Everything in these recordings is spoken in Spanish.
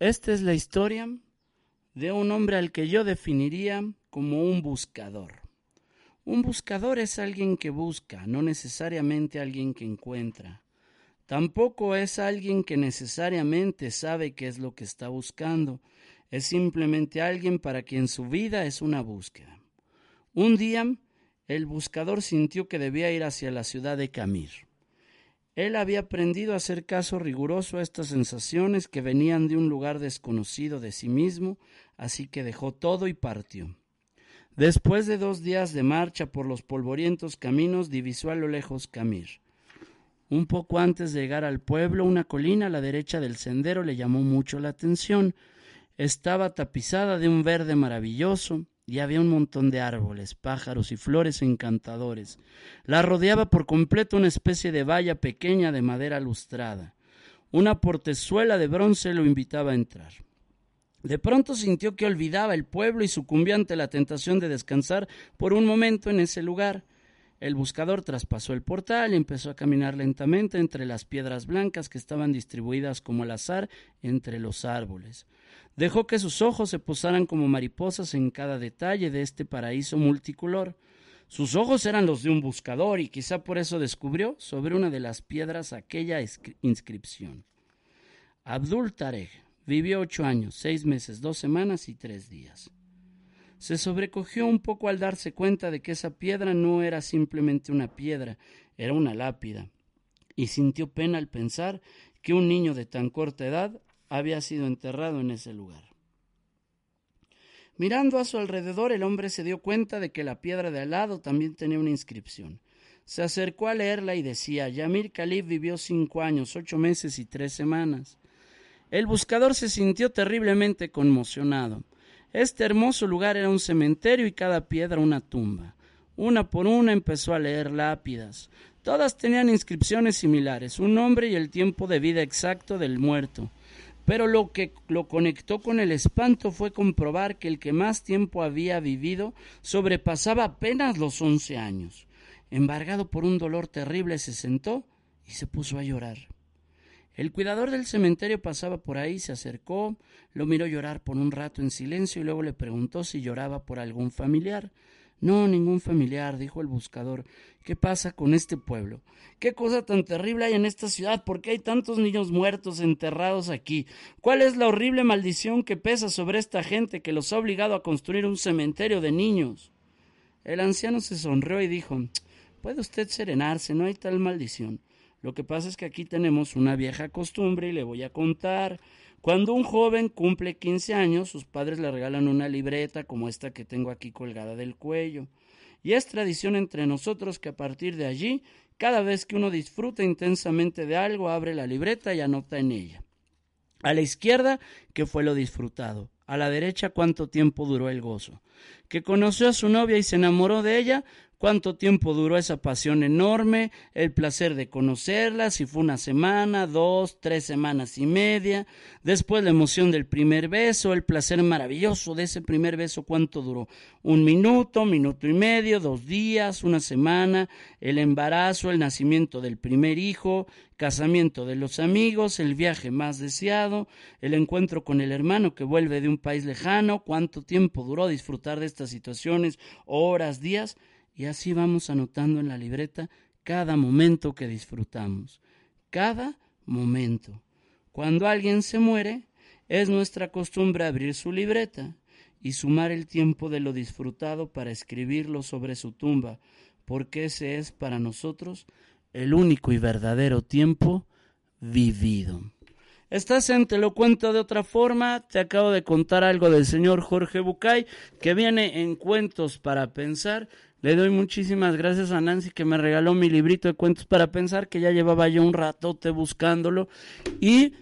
Esta es la historia de un hombre al que yo definiría como un buscador. Un buscador es alguien que busca, no necesariamente alguien que encuentra. Tampoco es alguien que necesariamente sabe qué es lo que está buscando. Es simplemente alguien para quien su vida es una búsqueda. Un día, el buscador sintió que debía ir hacia la ciudad de Camir. Él había aprendido a hacer caso riguroso a estas sensaciones que venían de un lugar desconocido de sí mismo, así que dejó todo y partió. Después de dos días de marcha por los polvorientos caminos, divisó a lo lejos Camir. Un poco antes de llegar al pueblo, una colina a la derecha del sendero le llamó mucho la atención. Estaba tapizada de un verde maravilloso, y había un montón de árboles, pájaros y flores encantadores. La rodeaba por completo una especie de valla pequeña de madera lustrada. Una portezuela de bronce lo invitaba a entrar. De pronto sintió que olvidaba el pueblo y sucumbió ante la tentación de descansar por un momento en ese lugar. El buscador traspasó el portal y empezó a caminar lentamente entre las piedras blancas que estaban distribuidas como al azar entre los árboles. Dejó que sus ojos se posaran como mariposas en cada detalle de este paraíso multicolor. Sus ojos eran los de un buscador y quizá por eso descubrió sobre una de las piedras aquella inscripción. Abdul Tarek vivió ocho años, seis meses, dos semanas y tres días. Se sobrecogió un poco al darse cuenta de que esa piedra no era simplemente una piedra, era una lápida, y sintió pena al pensar que un niño de tan corta edad había sido enterrado en ese lugar. Mirando a su alrededor, el hombre se dio cuenta de que la piedra de al lado también tenía una inscripción. Se acercó a leerla y decía, Yamir Khalif vivió cinco años, ocho meses y tres semanas. El buscador se sintió terriblemente conmocionado. Este hermoso lugar era un cementerio y cada piedra una tumba. Una por una empezó a leer lápidas. Todas tenían inscripciones similares, un nombre y el tiempo de vida exacto del muerto. Pero lo que lo conectó con el espanto fue comprobar que el que más tiempo había vivido sobrepasaba apenas los once años. Embargado por un dolor terrible se sentó y se puso a llorar. El cuidador del cementerio pasaba por ahí, se acercó, lo miró llorar por un rato en silencio y luego le preguntó si lloraba por algún familiar. No, ningún familiar, dijo el buscador. ¿Qué pasa con este pueblo? ¿Qué cosa tan terrible hay en esta ciudad? ¿Por qué hay tantos niños muertos enterrados aquí? ¿Cuál es la horrible maldición que pesa sobre esta gente que los ha obligado a construir un cementerio de niños? El anciano se sonrió y dijo Puede usted serenarse, no hay tal maldición. Lo que pasa es que aquí tenemos una vieja costumbre y le voy a contar. Cuando un joven cumple 15 años, sus padres le regalan una libreta como esta que tengo aquí colgada del cuello. Y es tradición entre nosotros que a partir de allí, cada vez que uno disfruta intensamente de algo, abre la libreta y anota en ella. A la izquierda, que fue lo disfrutado. A la derecha, cuánto tiempo duró el gozo. Que conoció a su novia y se enamoró de ella, cuánto tiempo duró esa pasión enorme, el placer de conocerla, si fue una semana, dos, tres semanas y media, después la emoción del primer beso, el placer maravilloso de ese primer beso, cuánto duró, un minuto, minuto y medio, dos días, una semana, el embarazo, el nacimiento del primer hijo, casamiento de los amigos, el viaje más deseado, el encuentro con el hermano que vuelve de un país lejano, cuánto tiempo duró disfrutar de estas situaciones, horas, días, y así vamos anotando en la libreta cada momento que disfrutamos. Cada momento. Cuando alguien se muere, es nuestra costumbre abrir su libreta y sumar el tiempo de lo disfrutado para escribirlo sobre su tumba, porque ese es para nosotros el único y verdadero tiempo vivido. Estás en Te lo cuento de otra forma. Te acabo de contar algo del señor Jorge Bucay, que viene en Cuentos para Pensar. Le doy muchísimas gracias a Nancy que me regaló mi librito de cuentos para pensar, que ya llevaba yo un ratote buscándolo. Y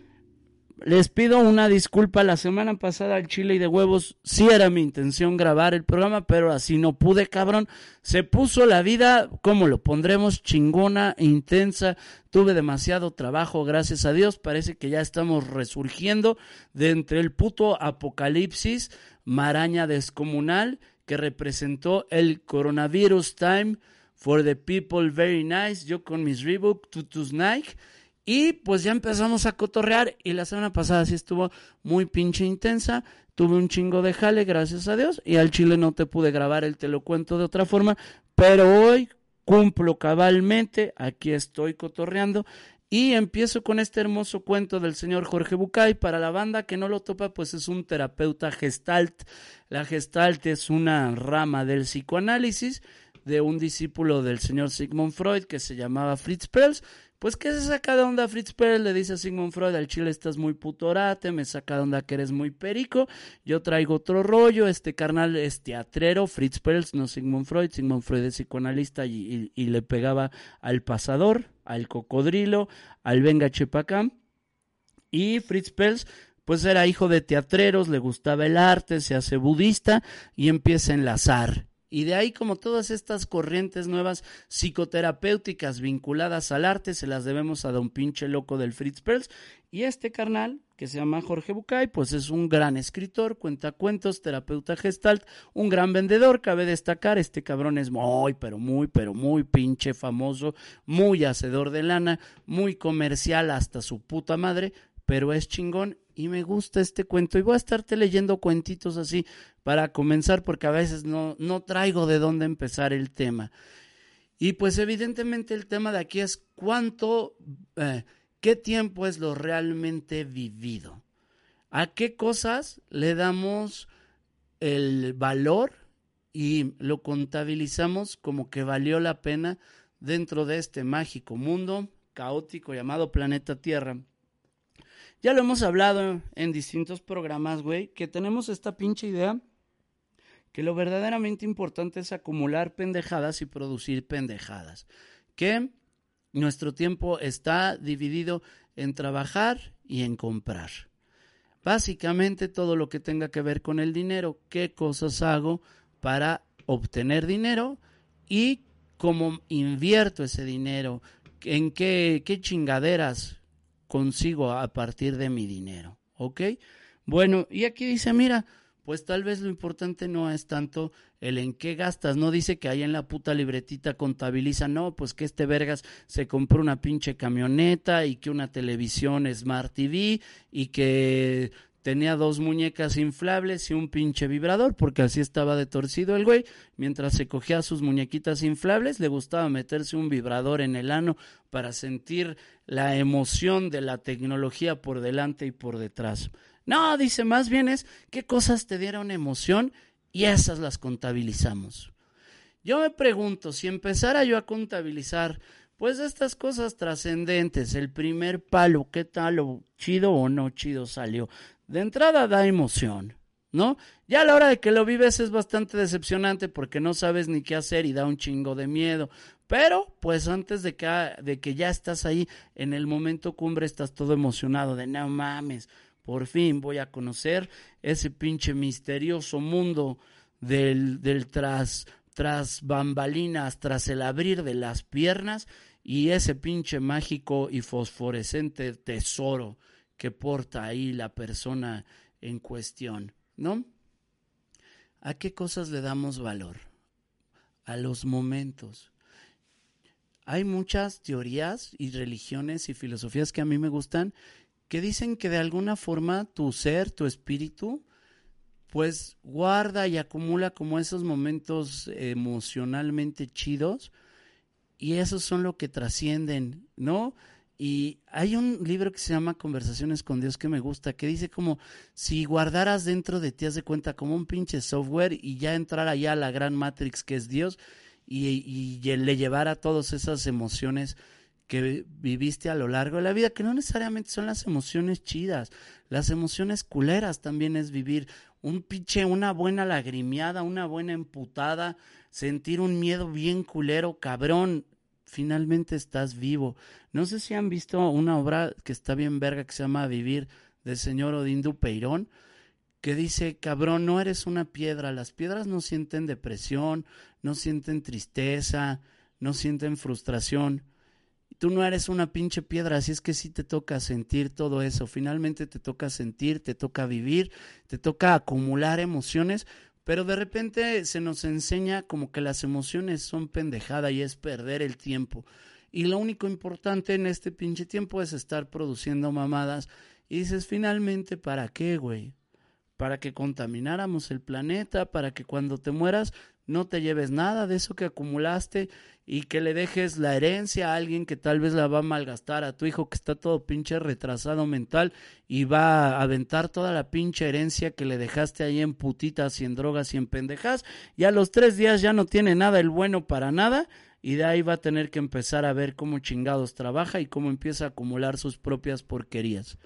les pido una disculpa. La semana pasada al chile y de huevos sí era mi intención grabar el programa, pero así no pude, cabrón. Se puso la vida, como lo pondremos, chingona, intensa. Tuve demasiado trabajo, gracias a Dios. Parece que ya estamos resurgiendo de entre el puto apocalipsis, maraña descomunal que representó el coronavirus time for the people very nice. Yo con mis Reebok, Tutus Nike y pues ya empezamos a cotorrear y la semana pasada sí estuvo muy pinche intensa. Tuve un chingo de jale, gracias a Dios. Y al chile no te pude grabar el te lo cuento de otra forma. Pero hoy cumplo cabalmente, aquí estoy cotorreando. Y empiezo con este hermoso cuento del señor Jorge Bucay. Para la banda que no lo topa, pues es un terapeuta gestalt. La gestalt es una rama del psicoanálisis de un discípulo del señor Sigmund Freud que se llamaba Fritz Perls pues, ¿qué se saca de onda Fritz Perls? Le dice a Sigmund Freud, al chile estás muy putorate, me saca de onda que eres muy perico, yo traigo otro rollo, este carnal es teatrero, Fritz Perls, no Sigmund Freud, Sigmund Freud es psicoanalista y, le pegaba al pasador, al cocodrilo, al venga chepacam, y Fritz Perls pues era hijo de teatreros, le gustaba el arte, se hace budista y empieza a enlazar y de ahí como todas estas corrientes nuevas psicoterapéuticas vinculadas al arte se las debemos a don pinche loco del Fritz Perls. Y este carnal, que se llama Jorge Bucay, pues es un gran escritor, cuenta cuentos, terapeuta gestalt, un gran vendedor, cabe destacar, este cabrón es muy, pero muy, pero muy pinche famoso, muy hacedor de lana, muy comercial hasta su puta madre, pero es chingón y me gusta este cuento y voy a estarte leyendo cuentitos así para comenzar porque a veces no, no traigo de dónde empezar el tema. Y pues evidentemente el tema de aquí es cuánto, eh, qué tiempo es lo realmente vivido. ¿A qué cosas le damos el valor y lo contabilizamos como que valió la pena dentro de este mágico mundo caótico llamado planeta Tierra? Ya lo hemos hablado en distintos programas, güey, que tenemos esta pinche idea que lo verdaderamente importante es acumular pendejadas y producir pendejadas. Que nuestro tiempo está dividido en trabajar y en comprar. Básicamente todo lo que tenga que ver con el dinero, qué cosas hago para obtener dinero y cómo invierto ese dinero, en qué, qué chingaderas consigo a partir de mi dinero. ¿Ok? Bueno, y aquí dice, mira, pues tal vez lo importante no es tanto el en qué gastas, no dice que ahí en la puta libretita contabiliza, no, pues que este vergas se compró una pinche camioneta y que una televisión Smart TV y que tenía dos muñecas inflables y un pinche vibrador, porque así estaba de torcido el güey. Mientras se cogía sus muñequitas inflables, le gustaba meterse un vibrador en el ano para sentir la emoción de la tecnología por delante y por detrás. No, dice, más bien es qué cosas te dieron emoción y esas las contabilizamos. Yo me pregunto, si empezara yo a contabilizar, pues estas cosas trascendentes, el primer palo, qué tal o chido o no chido salió, de entrada da emoción, ¿no? Ya a la hora de que lo vives es bastante decepcionante porque no sabes ni qué hacer y da un chingo de miedo. Pero, pues antes de que, de que ya estás ahí en el momento cumbre, estás todo emocionado de no mames, por fin voy a conocer ese pinche misterioso mundo del, del tras, tras bambalinas, tras el abrir de las piernas y ese pinche mágico y fosforescente tesoro que porta ahí la persona en cuestión, ¿no? ¿A qué cosas le damos valor? A los momentos. Hay muchas teorías y religiones y filosofías que a mí me gustan que dicen que de alguna forma tu ser, tu espíritu, pues guarda y acumula como esos momentos emocionalmente chidos y esos son lo que trascienden, ¿no? Y hay un libro que se llama Conversaciones con Dios que me gusta, que dice como si guardaras dentro de ti, haz de cuenta, como un pinche software y ya entrara ya a la gran Matrix que es Dios y, y, le llevara todas esas emociones que viviste a lo largo de la vida, que no necesariamente son las emociones chidas, las emociones culeras también es vivir un pinche, una buena lagrimeada, una buena emputada, sentir un miedo bien culero, cabrón, finalmente estás vivo. No sé si han visto una obra que está bien verga que se llama Vivir del señor Odín Dupeirón, que dice, cabrón, no eres una piedra, las piedras no sienten depresión, no sienten tristeza, no sienten frustración. Tú no eres una pinche piedra, así es que sí te toca sentir todo eso. Finalmente te toca sentir, te toca vivir, te toca acumular emociones, pero de repente se nos enseña como que las emociones son pendejada y es perder el tiempo. Y lo único importante en este pinche tiempo es estar produciendo mamadas. Y dices, finalmente, ¿para qué, güey? Para que contamináramos el planeta, para que cuando te mueras no te lleves nada de eso que acumulaste y que le dejes la herencia a alguien que tal vez la va a malgastar, a tu hijo que está todo pinche retrasado mental y va a aventar toda la pinche herencia que le dejaste ahí en putitas y en drogas y en pendejas y a los tres días ya no tiene nada el bueno para nada y de ahí va a tener que empezar a ver cómo chingados trabaja y cómo empieza a acumular sus propias porquerías.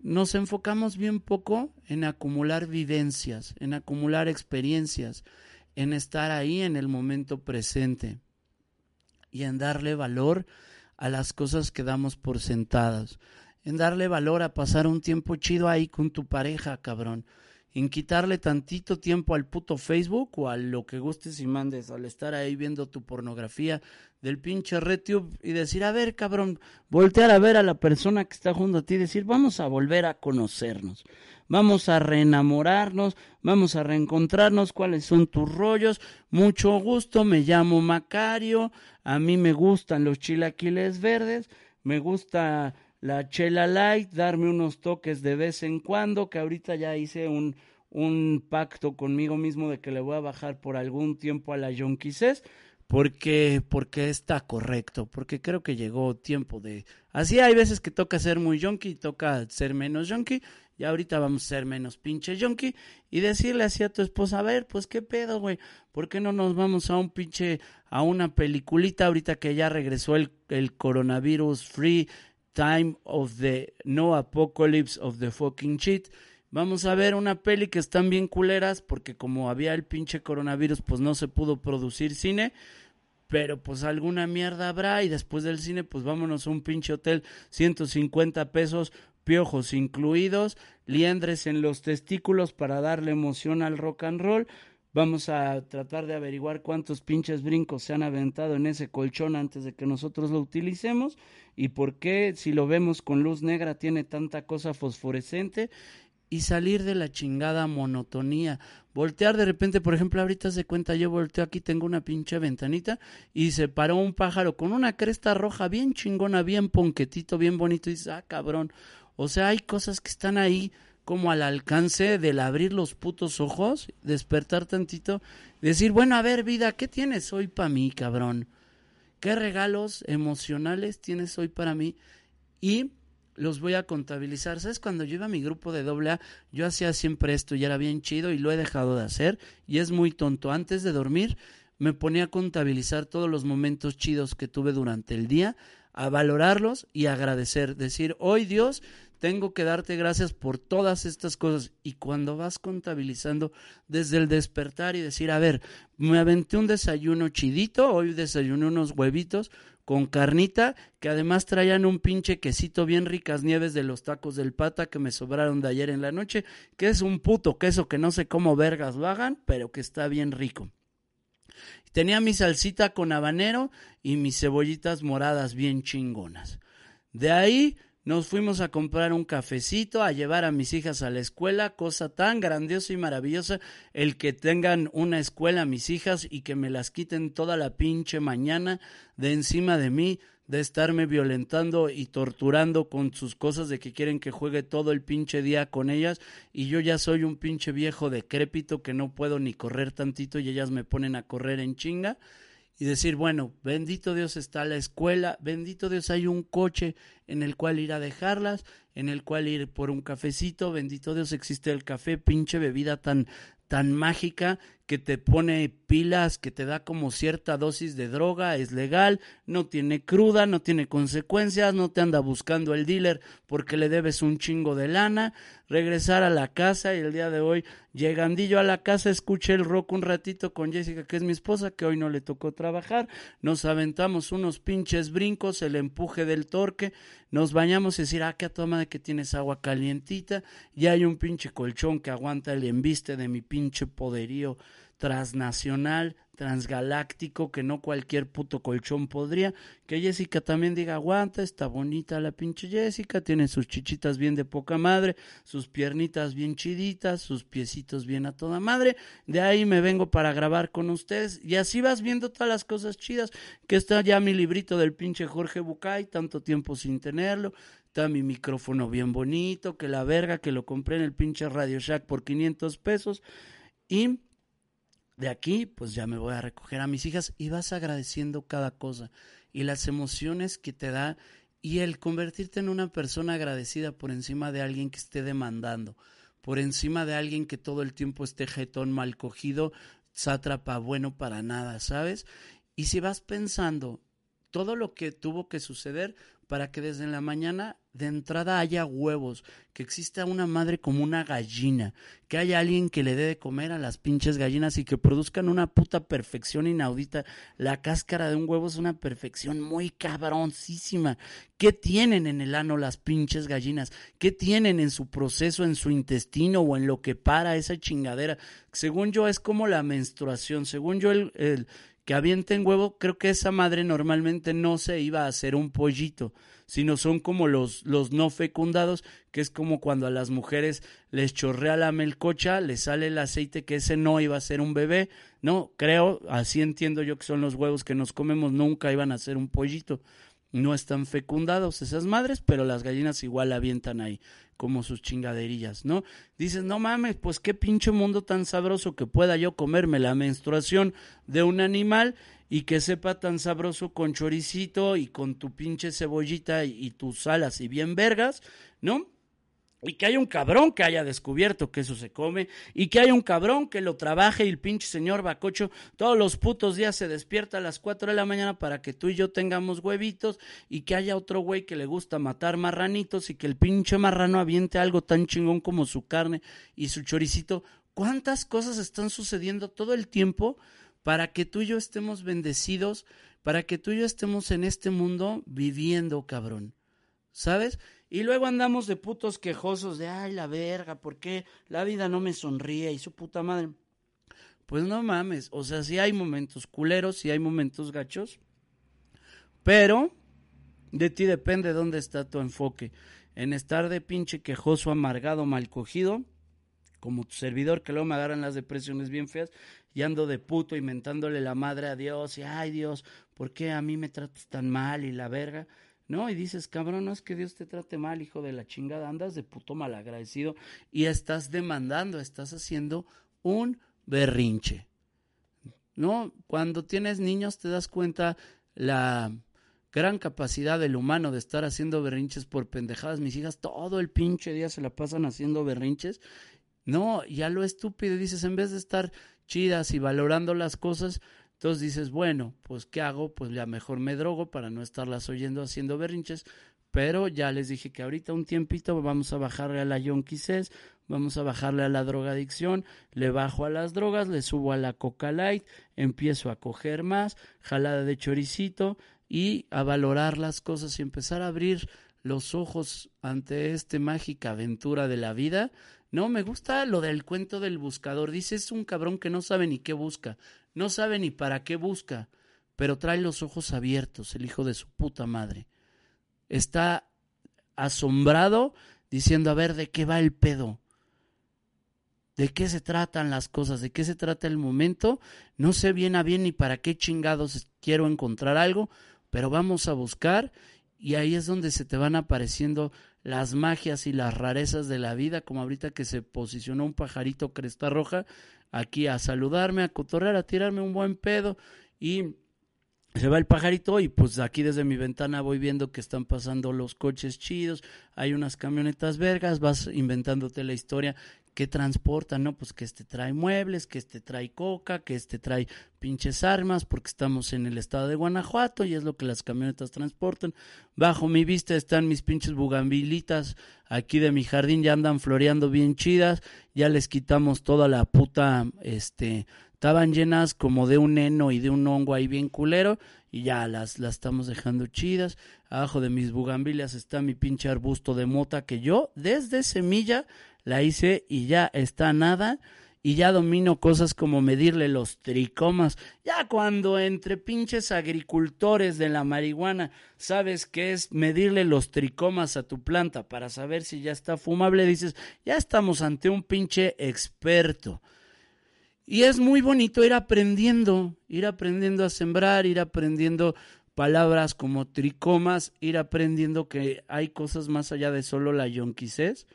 Nos enfocamos bien poco en acumular vivencias, en acumular experiencias, en estar ahí en el momento presente y en darle valor a las cosas que damos por sentadas, en darle valor a pasar un tiempo chido ahí con tu pareja, cabrón, en quitarle tantito tiempo al puto Facebook o a lo que gustes y mandes, al estar ahí viendo tu pornografía del pinche RedTube y decir, a ver, cabrón, voltear a ver a la persona que está junto a ti y decir, vamos a volver a conocernos vamos a reenamorarnos, vamos a reencontrarnos, cuáles son tus rollos, mucho gusto, me llamo Macario, a mí me gustan los chilaquiles verdes, me gusta la chela light, darme unos toques de vez en cuando, que ahorita ya hice un, un pacto conmigo mismo de que le voy a bajar por algún tiempo a la Yonquises, porque porque está correcto, porque creo que llegó tiempo de así hay veces que toca ser muy yonki y toca ser menos yonki y ahorita vamos a ser menos pinche junkie y decirle así a tu esposa, a ver, pues qué pedo, güey, ¿por qué no nos vamos a un pinche, a una peliculita ahorita que ya regresó el, el coronavirus free time of the no apocalypse of the fucking shit? Vamos a ver una peli que están bien culeras porque como había el pinche coronavirus pues no se pudo producir cine pero pues alguna mierda habrá y después del cine pues vámonos a un pinche hotel 150 pesos piojos incluidos, liendres en los testículos para darle emoción al rock and roll. Vamos a tratar de averiguar cuántos pinches brincos se han aventado en ese colchón antes de que nosotros lo utilicemos y por qué si lo vemos con luz negra tiene tanta cosa fosforescente y salir de la chingada monotonía. Voltear de repente, por ejemplo, ahorita se cuenta, yo volteo aquí, tengo una pinche ventanita y se paró un pájaro con una cresta roja bien chingona, bien ponquetito, bien bonito y dice, ah, cabrón, o sea, hay cosas que están ahí como al alcance del abrir los putos ojos, despertar tantito, decir, bueno, a ver, vida, ¿qué tienes hoy para mí, cabrón? ¿Qué regalos emocionales tienes hoy para mí? Y los voy a contabilizar. ¿Sabes? Cuando yo iba a mi grupo de doble A, yo hacía siempre esto y era bien chido y lo he dejado de hacer y es muy tonto. Antes de dormir me ponía a contabilizar todos los momentos chidos que tuve durante el día, a valorarlos y agradecer. Decir, hoy Dios tengo que darte gracias por todas estas cosas. Y cuando vas contabilizando desde el despertar y decir, a ver, me aventé un desayuno chidito, hoy desayuné unos huevitos con carnita, que además traían un pinche quesito bien ricas nieves de los tacos del pata que me sobraron de ayer en la noche, que es un puto queso que no sé cómo vergas lo hagan, pero que está bien rico. Tenía mi salsita con habanero y mis cebollitas moradas bien chingonas. De ahí nos fuimos a comprar un cafecito, a llevar a mis hijas a la escuela, cosa tan grandiosa y maravillosa, el que tengan una escuela mis hijas y que me las quiten toda la pinche mañana de encima de mí, de estarme violentando y torturando con sus cosas de que quieren que juegue todo el pinche día con ellas. Y yo ya soy un pinche viejo decrépito que no puedo ni correr tantito y ellas me ponen a correr en chinga y decir, bueno, bendito Dios está la escuela, bendito Dios hay un coche en el cual ir a dejarlas, en el cual ir por un cafecito, bendito Dios existe el café, pinche bebida tan tan mágica que te pone pilas, que te da como cierta dosis de droga, es legal, no tiene cruda, no tiene consecuencias, no te anda buscando el dealer porque le debes un chingo de lana, regresar a la casa y el día de hoy llegandillo a la casa escuché el rock un ratito con Jessica que es mi esposa que hoy no le tocó trabajar, nos aventamos unos pinches brincos, el empuje del torque, nos bañamos y decir, ah, qué toma de que tienes agua calientita, y hay un pinche colchón que aguanta el embiste de mi pinche poderío transnacional, transgaláctico, que no cualquier puto colchón podría. Que Jessica también diga, aguanta, está bonita la pinche Jessica, tiene sus chichitas bien de poca madre, sus piernitas bien chiditas, sus piecitos bien a toda madre. De ahí me vengo para grabar con ustedes. Y así vas viendo todas las cosas chidas, que está ya mi librito del pinche Jorge Bucay, tanto tiempo sin tenerlo. Está mi micrófono bien bonito, que la verga, que lo compré en el pinche Radio Shack por 500 pesos. Y de aquí, pues ya me voy a recoger a mis hijas y vas agradeciendo cada cosa y las emociones que te da y el convertirte en una persona agradecida por encima de alguien que esté demandando, por encima de alguien que todo el tiempo esté jetón mal cogido, sátrapa bueno para nada, ¿sabes? Y si vas pensando todo lo que tuvo que suceder para que desde la mañana de entrada haya huevos, que exista una madre como una gallina, que haya alguien que le dé de comer a las pinches gallinas y que produzcan una puta perfección inaudita. La cáscara de un huevo es una perfección muy cabroncísima. ¿Qué tienen en el ano las pinches gallinas? ¿Qué tienen en su proceso, en su intestino o en lo que para esa chingadera? Según yo es como la menstruación, según yo el, el que avienten huevo, creo que esa madre normalmente no se iba a hacer un pollito, sino son como los, los no fecundados, que es como cuando a las mujeres les chorrea la melcocha, les sale el aceite, que ese no iba a ser un bebé, no, creo, así entiendo yo que son los huevos que nos comemos, nunca iban a ser un pollito no están fecundados esas madres, pero las gallinas igual avientan ahí como sus chingaderillas, ¿no? Dices, no mames, pues qué pinche mundo tan sabroso que pueda yo comerme la menstruación de un animal y que sepa tan sabroso con choricito y con tu pinche cebollita y, y tus alas y bien vergas, ¿no? Y que haya un cabrón que haya descubierto que eso se come, y que haya un cabrón que lo trabaje y el pinche señor Bacocho todos los putos días se despierta a las 4 de la mañana para que tú y yo tengamos huevitos, y que haya otro güey que le gusta matar marranitos y que el pinche marrano aviente algo tan chingón como su carne y su choricito. ¿Cuántas cosas están sucediendo todo el tiempo para que tú y yo estemos bendecidos, para que tú y yo estemos en este mundo viviendo, cabrón? ¿Sabes? Y luego andamos de putos quejosos de, ay, la verga, ¿por qué la vida no me sonríe? Y su puta madre. Pues no mames, o sea, sí hay momentos culeros, sí hay momentos gachos, pero de ti depende dónde está tu enfoque. En estar de pinche quejoso, amargado, mal cogido, como tu servidor, que luego me agarran las depresiones bien feas y ando de puto inventándole la madre a Dios y, ay Dios, ¿por qué a mí me tratas tan mal y la verga? ¿No? Y dices, cabrón, no es que Dios te trate mal, hijo de la chingada, andas de puto malagradecido y estás demandando, estás haciendo un berrinche, ¿no? Cuando tienes niños te das cuenta la gran capacidad del humano de estar haciendo berrinches por pendejadas. Mis hijas todo el pinche día se la pasan haciendo berrinches. No, ya lo estúpido dices, en vez de estar chidas y valorando las cosas, entonces dices, bueno, pues ¿qué hago? Pues ya mejor me drogo para no estarlas oyendo haciendo berrinches. Pero ya les dije que ahorita un tiempito vamos a bajarle a la yonquisés, vamos a bajarle a la drogadicción, le bajo a las drogas, le subo a la coca light, empiezo a coger más, jalada de choricito y a valorar las cosas y empezar a abrir los ojos ante esta mágica aventura de la vida. No, me gusta lo del cuento del buscador. Dice, es un cabrón que no sabe ni qué busca. No sabe ni para qué busca, pero trae los ojos abiertos, el hijo de su puta madre. Está asombrado diciendo, a ver, ¿de qué va el pedo? ¿De qué se tratan las cosas? ¿De qué se trata el momento? No sé bien a bien ni para qué chingados quiero encontrar algo, pero vamos a buscar y ahí es donde se te van apareciendo las magias y las rarezas de la vida, como ahorita que se posicionó un pajarito cresta roja aquí a saludarme, a cotorrear, a tirarme un buen pedo y se va el pajarito y pues aquí desde mi ventana voy viendo que están pasando los coches chidos, hay unas camionetas vergas, vas inventándote la historia que transportan, ¿no? Pues que este trae muebles, que este trae coca, que este trae pinches armas, porque estamos en el estado de Guanajuato y es lo que las camionetas transportan. Bajo mi vista están mis pinches bugambilitas aquí de mi jardín, ya andan floreando bien chidas, ya les quitamos toda la puta, este, estaban llenas como de un heno y de un hongo ahí bien culero y ya las, las estamos dejando chidas. Abajo de mis bugambilias está mi pinche arbusto de mota que yo desde semilla la hice y ya está nada y ya domino cosas como medirle los tricomas. Ya cuando entre pinches agricultores de la marihuana sabes que es medirle los tricomas a tu planta para saber si ya está fumable, dices, ya estamos ante un pinche experto. Y es muy bonito ir aprendiendo, ir aprendiendo a sembrar, ir aprendiendo palabras como tricomas, ir aprendiendo que hay cosas más allá de solo la yonquisés,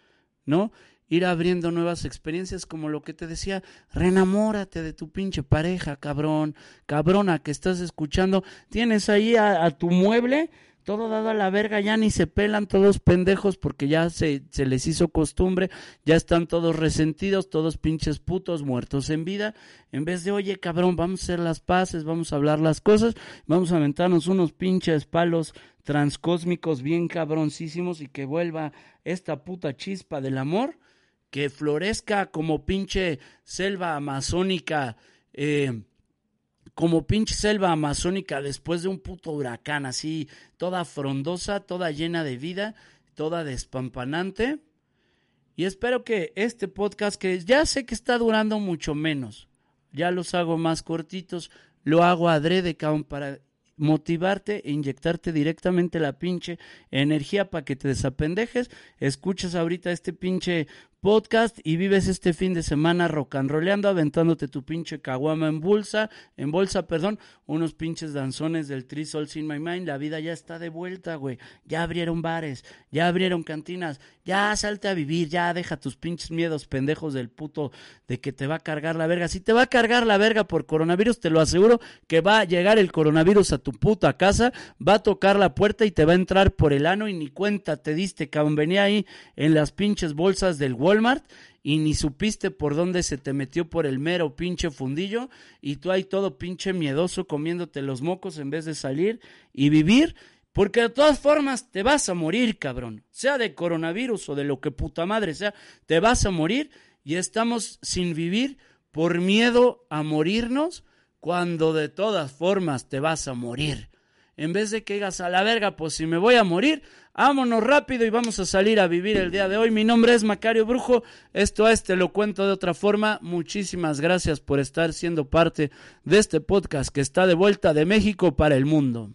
¿no? Ir abriendo nuevas experiencias como lo que te decía, renamórate de tu pinche pareja, cabrón, cabrona que estás escuchando, tienes ahí a, tu mueble, todo dado a la verga, ya ni se pelan todos pendejos porque ya se, se, les hizo costumbre, ya están todos resentidos, todos pinches putos muertos en vida, en vez de, oye cabrón, vamos a hacer las paces, vamos a hablar las cosas, vamos a aventarnos unos pinches palos transcósmicos bien cabroncísimos y que vuelva esta puta chispa del amor, que florezca como pinche selva amazónica, eh, como pinche selva amazónica después de un puto huracán, así, toda frondosa, toda llena de vida, toda despampanante. Y espero que este podcast, que ya sé que está durando mucho menos, ya los hago más cortitos, lo hago adrede, cabrón, para motivarte e inyectarte directamente la pinche energía para que te desapendejes, escuchas ahorita este pinche podcast y vives este fin de semana rocanroleando, aventándote tu pinche caguama en bolsa, en bolsa, perdón, unos pinches danzones del Three Souls in My Mind, la vida ya está de vuelta, güey, ya abrieron bares, ya abrieron cantinas, ya salte a vivir, ya deja tus pinches miedos pendejos del puto de que te va a cargar la verga, si te va a cargar la verga por coronavirus, te lo aseguro que va a llegar el coronavirus a tu puta casa, va a tocar la puerta y te va a entrar por el ano y ni cuenta te diste, cabrón, venía ahí en las pinches bolsas del Walmart y ni supiste por dónde se te metió por el mero pinche fundillo y tú ahí todo pinche miedoso comiéndote los mocos en vez de salir y vivir. Porque de todas formas te vas a morir, cabrón. Sea de coronavirus o de lo que puta madre sea, te vas a morir y estamos sin vivir por miedo a morirnos cuando de todas formas te vas a morir. En vez de que digas a la verga, pues si me voy a morir, vámonos rápido y vamos a salir a vivir el día de hoy. Mi nombre es Macario Brujo, esto es Te lo cuento de otra forma. Muchísimas gracias por estar siendo parte de este podcast que está de vuelta de México para el mundo.